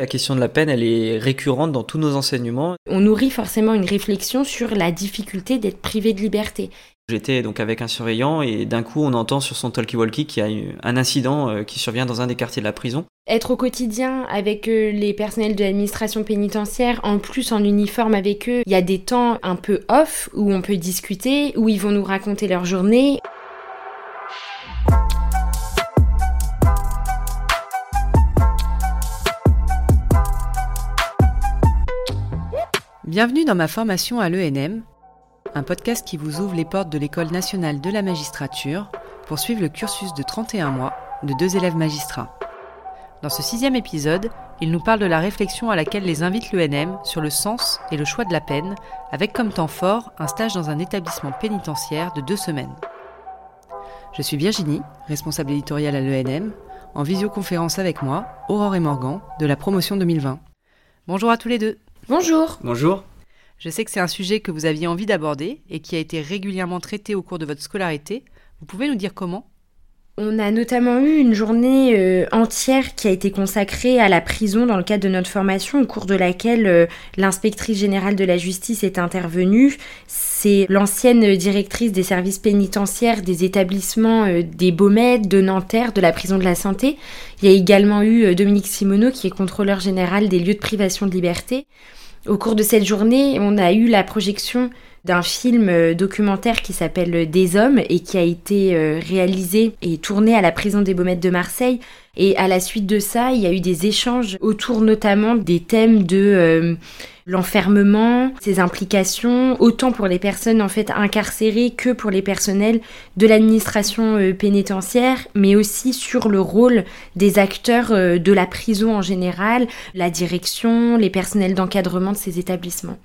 La question de la peine, elle est récurrente dans tous nos enseignements. On nourrit forcément une réflexion sur la difficulté d'être privé de liberté. J'étais donc avec un surveillant et d'un coup on entend sur son talkie-walkie qu'il y a un incident euh, qui survient dans un des quartiers de la prison. Être au quotidien avec euh, les personnels de l'administration pénitentiaire, en plus en uniforme avec eux, il y a des temps un peu off où on peut discuter, où ils vont nous raconter leur journée. Bienvenue dans ma formation à l'ENM, un podcast qui vous ouvre les portes de l'École nationale de la magistrature pour suivre le cursus de 31 mois de deux élèves magistrats. Dans ce sixième épisode, ils nous parlent de la réflexion à laquelle les invite l'ENM sur le sens et le choix de la peine, avec comme temps fort un stage dans un établissement pénitentiaire de deux semaines. Je suis Virginie, responsable éditoriale à l'ENM, en visioconférence avec moi, Aurore et Morgan, de la promotion 2020. Bonjour à tous les deux. Bonjour. Bonjour. Je sais que c'est un sujet que vous aviez envie d'aborder et qui a été régulièrement traité au cours de votre scolarité. Vous pouvez nous dire comment? On a notamment eu une journée euh, entière qui a été consacrée à la prison dans le cadre de notre formation, au cours de laquelle euh, l'inspectrice générale de la justice est intervenue. C'est l'ancienne directrice des services pénitentiaires des établissements euh, des Baumettes, de Nanterre, de la prison de la santé. Il y a également eu Dominique Simoneau qui est contrôleur général des lieux de privation de liberté. Au cours de cette journée, on a eu la projection d'un film euh, documentaire qui s'appelle Des hommes et qui a été euh, réalisé et tourné à la prison des Baumettes de Marseille. Et à la suite de ça, il y a eu des échanges autour notamment des thèmes de euh, l'enfermement, ses implications, autant pour les personnes en fait incarcérées que pour les personnels de l'administration pénitentiaire, mais aussi sur le rôle des acteurs de la prison en général, la direction, les personnels d'encadrement de ces établissements.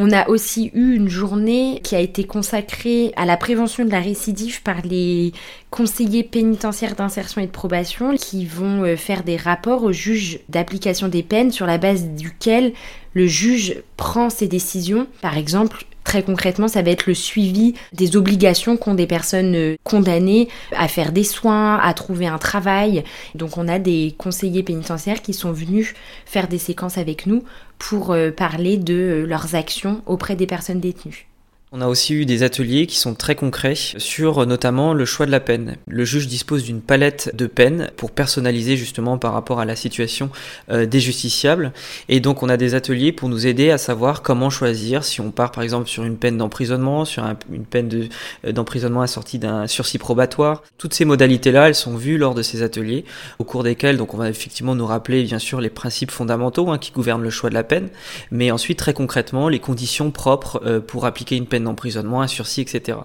On a aussi eu une journée qui a été consacrée à la prévention de la récidive par les conseillers pénitentiaires d'insertion et de probation qui vont euh, faire des rapports au juge d'application des peines sur la base duquel le juge prend ses décisions. Par exemple, Très concrètement, ça va être le suivi des obligations qu'ont des personnes euh, condamnées à faire des soins, à trouver un travail. Donc on a des conseillers pénitentiaires qui sont venus faire des séquences avec nous pour euh, parler de euh, leurs actions auprès des personnes détenues. On a aussi eu des ateliers qui sont très concrets sur notamment le choix de la peine. Le juge dispose d'une palette de peines pour personnaliser justement par rapport à la situation euh, des justiciables. Et donc on a des ateliers pour nous aider à savoir comment choisir si on part par exemple sur une peine d'emprisonnement, sur une peine euh, d'emprisonnement assortie d'un sursis probatoire. Toutes ces modalités-là, elles sont vues lors de ces ateliers au cours desquels donc on va effectivement nous rappeler bien sûr les principes fondamentaux hein, qui gouvernent le choix de la peine, mais ensuite très concrètement les conditions propres euh, pour appliquer une peine d'emprisonnement, un sursis, etc.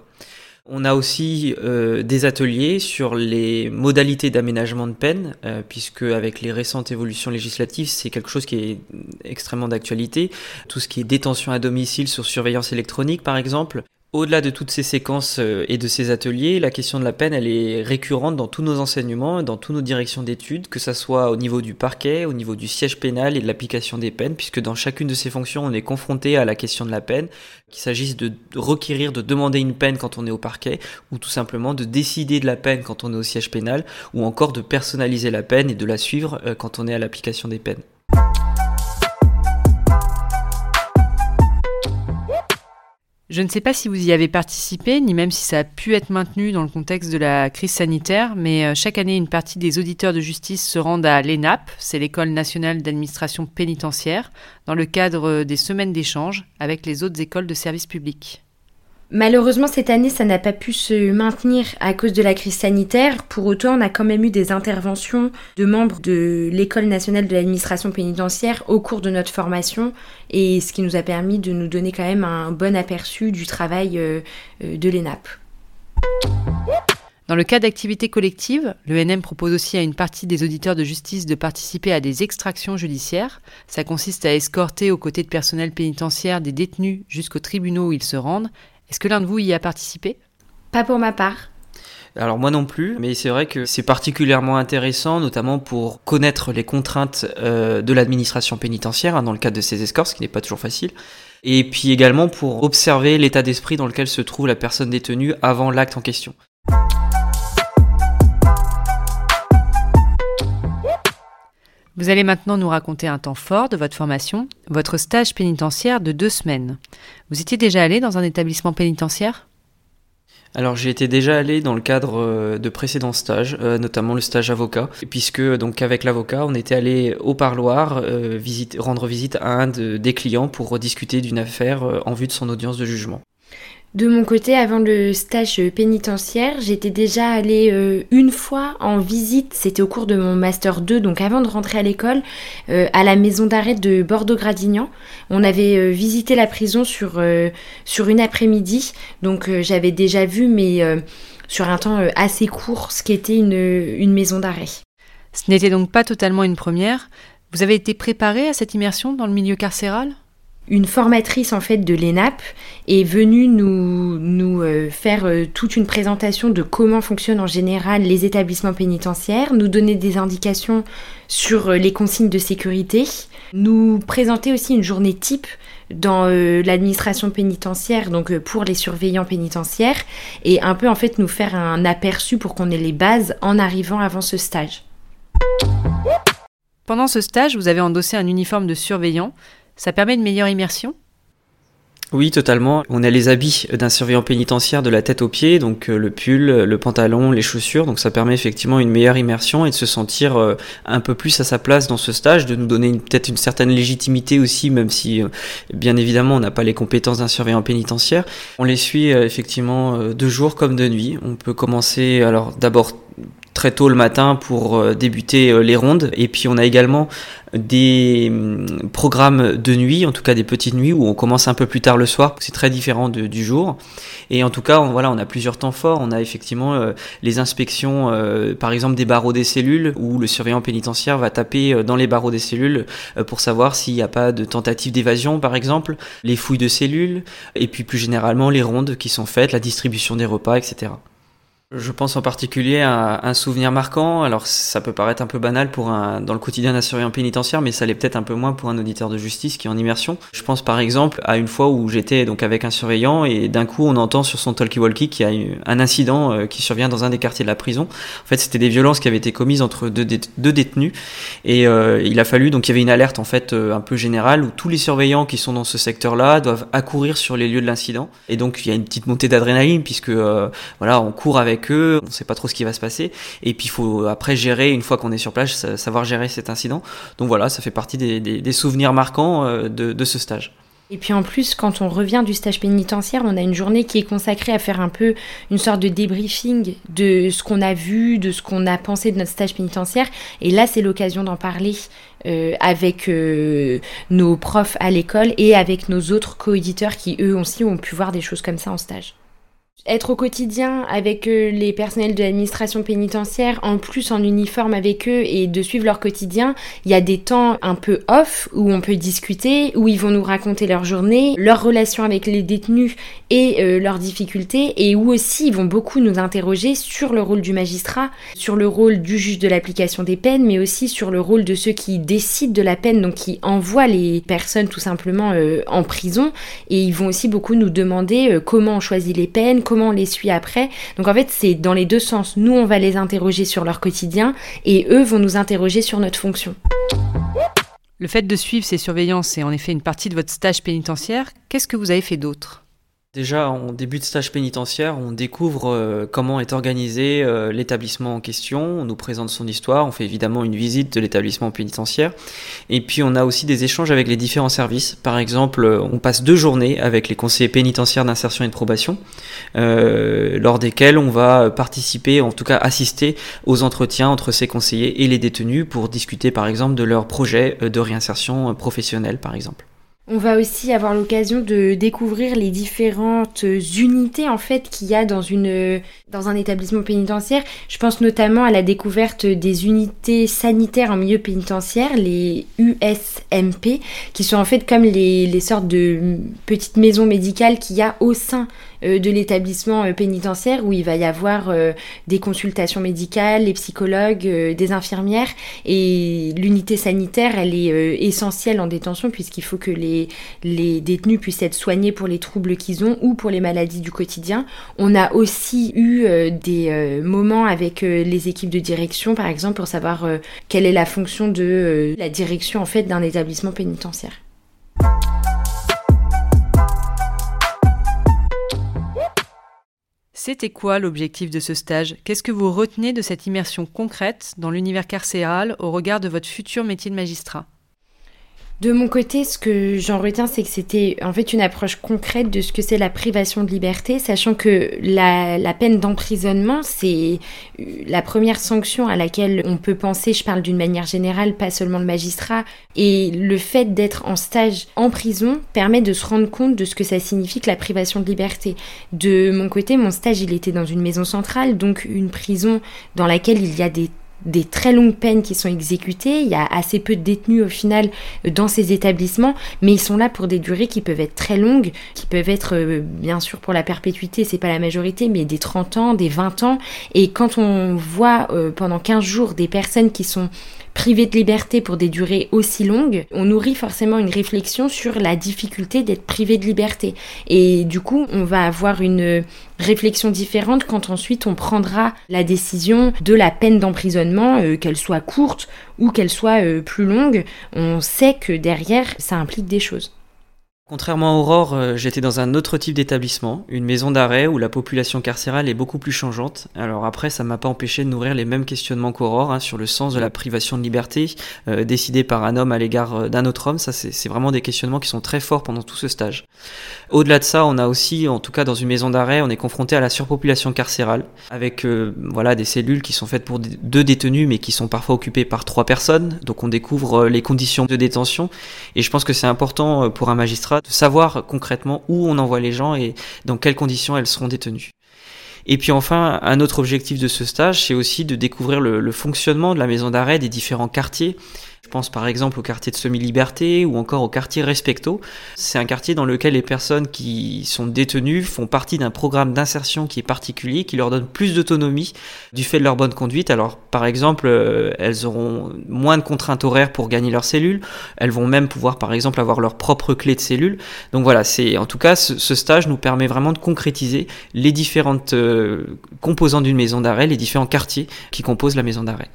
On a aussi euh, des ateliers sur les modalités d'aménagement de peine, euh, puisque avec les récentes évolutions législatives, c'est quelque chose qui est extrêmement d'actualité. Tout ce qui est détention à domicile sur surveillance électronique, par exemple, au-delà de toutes ces séquences euh, et de ces ateliers, la question de la peine, elle est récurrente dans tous nos enseignements, dans toutes nos directions d'études, que ce soit au niveau du parquet, au niveau du siège pénal et de l'application des peines, puisque dans chacune de ces fonctions, on est confronté à la question de la peine, qu'il s'agisse de requérir, de demander une peine quand on est au parquet, ou tout simplement de décider de la peine quand on est au siège pénal, ou encore de personnaliser la peine et de la suivre euh, quand on est à l'application des peines. Je ne sais pas si vous y avez participé, ni même si ça a pu être maintenu dans le contexte de la crise sanitaire, mais euh, chaque année, une partie des auditeurs de justice se rendent à l'ENAP, c'est l'École nationale d'administration pénitentiaire, dans le cadre des semaines d'échange avec les autres écoles de service public. Malheureusement, cette année, ça n'a pas pu se maintenir à cause de la crise sanitaire. Pour autant, on a quand même eu des interventions de membres de l'École nationale de l'administration pénitentiaire au cours de notre formation, et ce qui nous a permis de nous donner quand même un bon aperçu du travail euh, euh, de l'ENAP. Dans le cas d'activités collectives, l'ENM propose aussi à une partie des auditeurs de justice de participer à des extractions judiciaires. Ça consiste à escorter aux côtés de personnel pénitentiaire des détenus jusqu'aux tribunaux où ils se rendent est-ce que l'un de vous y a participé? Pas pour ma part. Alors moi non plus, mais c'est vrai que c'est particulièrement intéressant, notamment pour connaître les contraintes euh, de l'administration pénitentiaire hein, dans le cadre de ces escorts, ce qui n'est pas toujours facile, et puis également pour observer l'état d'esprit dans lequel se trouve la personne détenue avant l'acte en question. Vous allez maintenant nous raconter un temps fort de votre formation, votre stage pénitentiaire de deux semaines. Vous étiez déjà allé dans un établissement pénitentiaire? Alors j'ai été déjà allé dans le cadre euh, de précédents stages, euh, notamment le stage avocat, puisque donc avec l'avocat on était allé au parloir euh, rendre visite à un des clients pour discuter d'une affaire en vue de son audience de jugement. De mon côté, avant le stage pénitentiaire, j'étais déjà allée euh, une fois en visite, c'était au cours de mon master 2, donc avant de rentrer à l'école, euh, à la maison d'arrêt de Bordeaux-Gradignan. On avait euh, visité la prison sur, sur une après-midi, donc j'avais déjà vu, mais sur un temps assez court, ce qu'était une, une maison d'arrêt. Ce n'était donc pas totalement une première. Vous avez été préparé à cette immersion dans le milieu carcéral? Une formatrice en fait de l'ENAP est venue nous, nous euh, faire euh, toute une présentation de comment fonctionnent en général les établissements pénitentiaires, nous donner des indications sur euh, les consignes de sécurité, nous présenter aussi une journée type dans l'administration pénitentiaire, donc pour les surveillants pénitentiaires, et un peu en fait nous faire un aperçu pour qu'on ait les bases en arrivant avant ce stage. Pendant ce stage, vous avez endossé un uniforme de surveillant. Ça permet une meilleure immersion? Oui, totalement. On a les habits d'un surveillant pénitentiaire de la tête aux pieds, donc euh, le pull, le pantalon, les chaussures. Donc ça permet effectivement une meilleure immersion et de se sentir euh, un peu plus à sa place dans ce stage, de nous donner peut-être une certaine légitimité aussi, même si euh, bien évidemment on n'a pas les compétences d'un surveillant pénitentiaire. On les suit effectivement de jour comme de nuit. On peut commencer alors d'abord très tôt le matin pour euh, débuter euh, les rondes. Et puis on a également des hum, programmes de nuit, en tout cas des petites nuits où on commence un peu plus tard le soir. C'est très différent du jour. Et en tout cas, on, voilà, on a plusieurs temps forts. On a effectivement euh, les inspections, par exemple des barreaux des cellules, où le surveillant pénitentiaire va taper dans les barreaux des cellules pour savoir s'il n'y a pas de tentative d'évasion, par exemple, les fouilles de cellules, et puis plus généralement les rondes qui sont faites, la distribution des repas, etc. Je pense en particulier à un souvenir marquant. Alors, ça peut paraître un peu banal pour un, dans le quotidien d'un surveillant pénitentiaire, mais ça l'est peut-être un peu moins pour un auditeur de justice qui est en immersion. Je pense par exemple à une fois où j'étais donc avec un surveillant et d'un coup on entend sur son talkie-walkie qu'il y a eu un incident euh, qui survient dans un des quartiers de la prison. En fait, c'était des violences qui avaient été commises entre deux, détenus et euh, il a fallu donc il y avait une alerte en fait euh, un peu générale où tous les surveillants qui sont dans ce secteur-là doivent accourir sur les lieux de l'incident et donc il y a une petite montée d'adrénaline puisque voilà on court avec on ne sait pas trop ce qui va se passer, et puis il faut après gérer, une fois qu'on est sur place, savoir gérer cet incident. Donc voilà, ça fait partie des, souvenirs marquants euh, de, ce stage. Et puis en plus, quand on revient du stage pénitentiaire, on a une journée qui est consacrée à faire un peu une sorte de débriefing de ce qu'on a vu, de ce qu'on a pensé de notre stage pénitentiaire. Et là, c'est l'occasion d'en parler euh, avec euh, nos profs à l'école et avec nos autres co-éditeurs qui, eux aussi, ont pu voir des choses comme ça en stage être au quotidien avec euh, les personnels de l'administration pénitentiaire, en plus en uniforme avec eux et de suivre leur quotidien, il y a des temps un peu off où on peut discuter, où ils vont nous raconter leur journée, leur relation avec les détenus et euh, leurs difficultés, et où aussi ils vont beaucoup nous interroger sur le rôle du magistrat, sur le rôle du juge de l'application des peines, mais aussi sur le rôle de ceux qui décident de la peine, donc qui envoient les personnes tout simplement euh, en prison, et ils vont aussi beaucoup nous demander comment on choisit les peines, comment on les suit après. Donc en fait, c'est dans les deux sens. Nous, on va les interroger sur leur quotidien et eux vont nous interroger sur notre fonction. Le fait de suivre ces surveillances est en effet une partie de votre stage pénitentiaire. Qu'est-ce que vous avez fait d'autre? Déjà, en début de stage pénitentiaire, on découvre euh, comment est organisé euh, l'établissement en question, on nous présente son histoire, on fait évidemment une visite de l'établissement pénitentiaire, et puis on a aussi des échanges avec les différents services. Par exemple, on passe deux journées avec les conseillers pénitentiaires d'insertion et de probation, euh, lors desquelles on va participer, en tout cas assister aux entretiens entre ces conseillers et les détenus pour discuter par exemple de leur projet de réinsertion professionnelle, par exemple. On va aussi avoir l'occasion de découvrir les différentes unités en fait qu'il y a dans une dans un établissement pénitentiaire. Je pense notamment à la découverte des unités sanitaires en milieu pénitentiaire, les USMP, qui sont en fait comme les, les sortes de petites maisons médicales qu'il y a au sein de l'établissement pénitentiaire où il va y avoir des consultations médicales, les psychologues, des infirmières et l'unité sanitaire, elle est essentielle en détention puisqu'il faut que les, les détenus puissent être soignés pour les troubles qu'ils ont ou pour les maladies du quotidien. On a aussi eu des moments avec les équipes de direction, par exemple, pour savoir quelle est la fonction de la direction en fait d'un établissement pénitentiaire. C'était quoi l'objectif de ce stage? Qu'est-ce que vous retenez de cette immersion concrète dans l'univers carcéral au regard de votre futur métier de magistrat? De mon côté, ce que j'en retiens, c'est que c'était en fait une approche concrète de ce que c'est la privation de liberté, sachant que la, peine d'emprisonnement, c'est euh, la première sanction à laquelle on peut penser, je parle d'une manière générale, pas seulement le magistrat, et le fait d'être en stage en prison permet de se rendre compte de ce que ça signifie que la privation de liberté. De mon côté, mon stage, il était dans une maison centrale, donc une prison dans laquelle il y a des des très longues peines qui sont exécutées. Il y a assez peu de détenus au final dans ces établissements, mais ils sont là pour des durées qui peuvent être très longues, qui peuvent être euh, bien sûr pour la perpétuité, c'est pas la majorité, mais des 30 ans, des 20 ans. Et quand on voit euh, pendant 15 jours des personnes qui sont privées de liberté pour des durées aussi longues, on nourrit forcément une réflexion sur la difficulté d'être privé de liberté. Et du coup, on va avoir une réflexion différente quand ensuite on prendra la décision de la peine d'emprisonnement, euh, qu'elle soit courte ou qu'elle soit euh, plus longue. On sait que derrière, ça implique des choses. Contrairement à Aurore, euh, j'étais dans un autre type d'établissement, une maison d'arrêt où la population carcérale est beaucoup plus changeante. Alors après, ça m'a pas empêché de nourrir les mêmes questionnements qu'Aurore hein, sur le sens de la privation de liberté euh, décidée par un homme à l'égard euh, d'un autre homme. Ça, c'est vraiment des questionnements qui sont très forts pendant tout ce stage. Au-delà de ça, on a aussi, en tout cas dans une maison d'arrêt, on est confronté à la surpopulation carcérale, avec voilà des cellules qui sont faites pour deux détenus, mais qui sont parfois occupées par trois personnes. Donc on découvre les conditions de détention. Et je pense que c'est important pour un magistrat de savoir concrètement où on envoie les gens et dans quelles conditions elles seront détenues. Et puis enfin, un autre objectif de ce stage, c'est aussi de découvrir le, fonctionnement de la maison d'arrêt des différents quartiers pense par exemple au quartier de Semi-Liberté ou encore au quartier Respecto. C'est un quartier dans lequel les personnes qui sont détenues font partie d'un programme d'insertion qui est particulier, qui leur donne plus d'autonomie du fait de leur bonne conduite. Alors par exemple, euh, elles auront moins de contraintes horaires pour gagner leur cellule. Elles vont même pouvoir par exemple avoir leur propre clé de cellule. Donc voilà, c'est en tout cas ce, stage nous permet vraiment de concrétiser les différentes euh, composantes d'une maison d'arrêt, les différents quartiers qui composent la maison d'arrêt.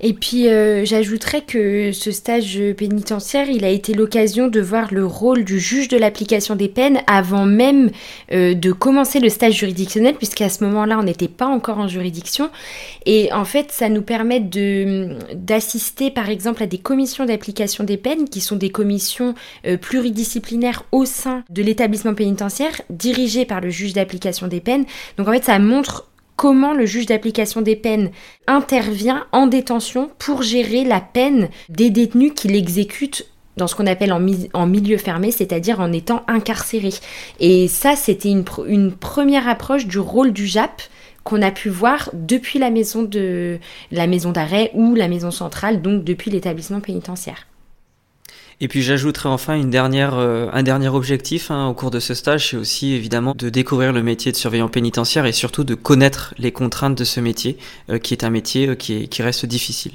Et puis euh, j'ajouterais que ce stage pénitentiaire, il a été l'occasion de voir le rôle du juge de l'application des peines avant même euh, de commencer le stage juridictionnel, puisqu'à ce moment-là, on n'était pas encore en juridiction. Et en fait, ça nous permet d'assister par exemple à des commissions d'application des peines, qui sont des commissions euh, pluridisciplinaires au sein de l'établissement pénitentiaire, dirigées par le juge d'application des peines. Donc en fait, ça montre comment le juge d'application des peines intervient en détention pour gérer la peine des détenus qu'il exécute dans ce qu'on appelle en, milieu fermé, c'est-à-dire en étant incarcéré. Et ça, c'était une, première approche du rôle du JAP qu'on a pu voir depuis la maison de la maison d'arrêt ou la maison centrale, donc depuis l'établissement pénitentiaire. Et puis j'ajouterai enfin euh, un dernier objectif hein, au cours de ce stage, c'est aussi évidemment de découvrir le métier de surveillant pénitentiaire et surtout de connaître les contraintes de ce métier, euh, qui est un métier euh, qui reste difficile.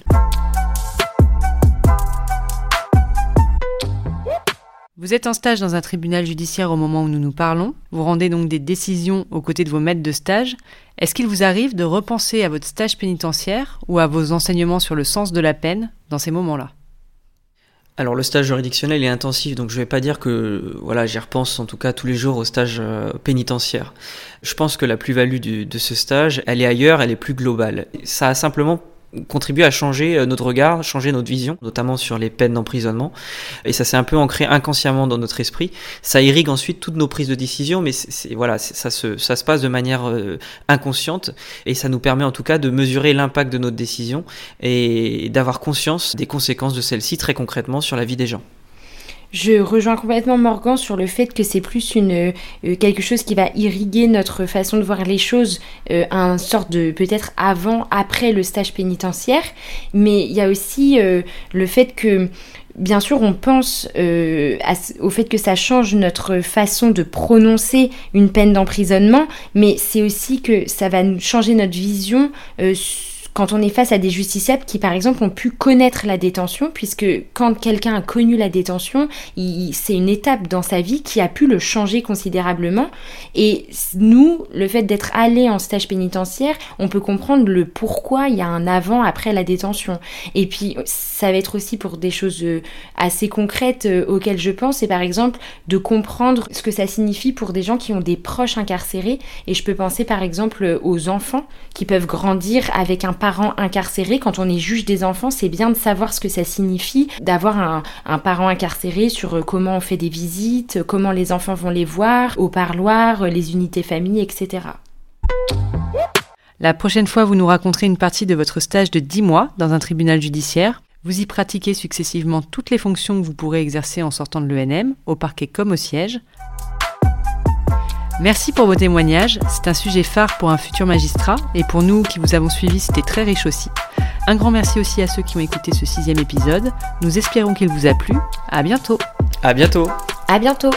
Vous êtes en stage dans un tribunal judiciaire au moment où nous nous parlons. Vous rendez donc des décisions aux côtés de vos maîtres de stage. Est-ce qu'il vous arrive de repenser à votre stage pénitentiaire ou à vos enseignements sur le sens de la peine dans ces moments-là? Alors le stage juridictionnel est intensif, donc je vais pas dire que voilà, j'y repense en tout cas tous les jours au stage euh, pénitentiaire. Je pense que la plus-value de ce stage, elle est ailleurs, elle est plus globale. Ça a simplement contribuer à changer euh, notre regard, changer notre vision, notamment sur les peines d'emprisonnement. Et ça s'est un peu ancré inconsciemment dans notre esprit. Ça irrigue ensuite toutes nos prises de décision, mais voilà, ça se, ça se passe de manière euh, inconsciente et ça nous permet en tout cas de mesurer l'impact de notre décision et d'avoir conscience des conséquences de celle-ci très concrètement sur la vie des gens. Je rejoins complètement Morgan sur le fait que c'est plus une euh, quelque chose qui va irriguer notre façon de voir les choses, euh, un sorte de peut-être avant, après le stage pénitentiaire, mais il y a aussi euh, le fait que bien sûr, on pense euh, au fait que ça change notre façon de prononcer une peine d'emprisonnement, mais c'est aussi que ça va changer notre vision euh, quand on est face à des justiciables qui, par exemple, ont pu connaître la détention, puisque quand quelqu'un a connu la détention, c'est une étape dans sa vie qui a pu le changer considérablement. Et nous, le fait d'être allé en stage pénitentiaire, on peut comprendre le pourquoi il y a un avant, après la détention. Et puis, ça va être aussi pour des choses euh, assez concrètes euh, auxquelles je pense, c'est par exemple de comprendre ce que ça signifie pour des gens qui ont des proches incarcérés. Et je peux penser par exemple aux enfants qui peuvent grandir avec un parent incarcéré, quand on est juge des enfants, c'est bien de savoir ce que ça signifie d'avoir un, parent incarcéré sur euh, comment on fait des visites, comment les enfants vont les voir, au parloir, euh, les unités famille, etc. La prochaine fois, vous nous raconterez une partie de votre stage de 10 mois dans un tribunal judiciaire. Vous y pratiquez successivement toutes les fonctions que vous pourrez exercer en sortant de l'ENM, au parquet comme au siège. Merci pour vos témoignages, c'est un sujet phare pour un futur magistrat et pour nous qui vous avons suivis, c'était très riche aussi. Un grand merci aussi à ceux qui ont écouté ce sixième épisode. Nous espérons qu'il vous a plu. À bientôt. À bientôt. À bientôt.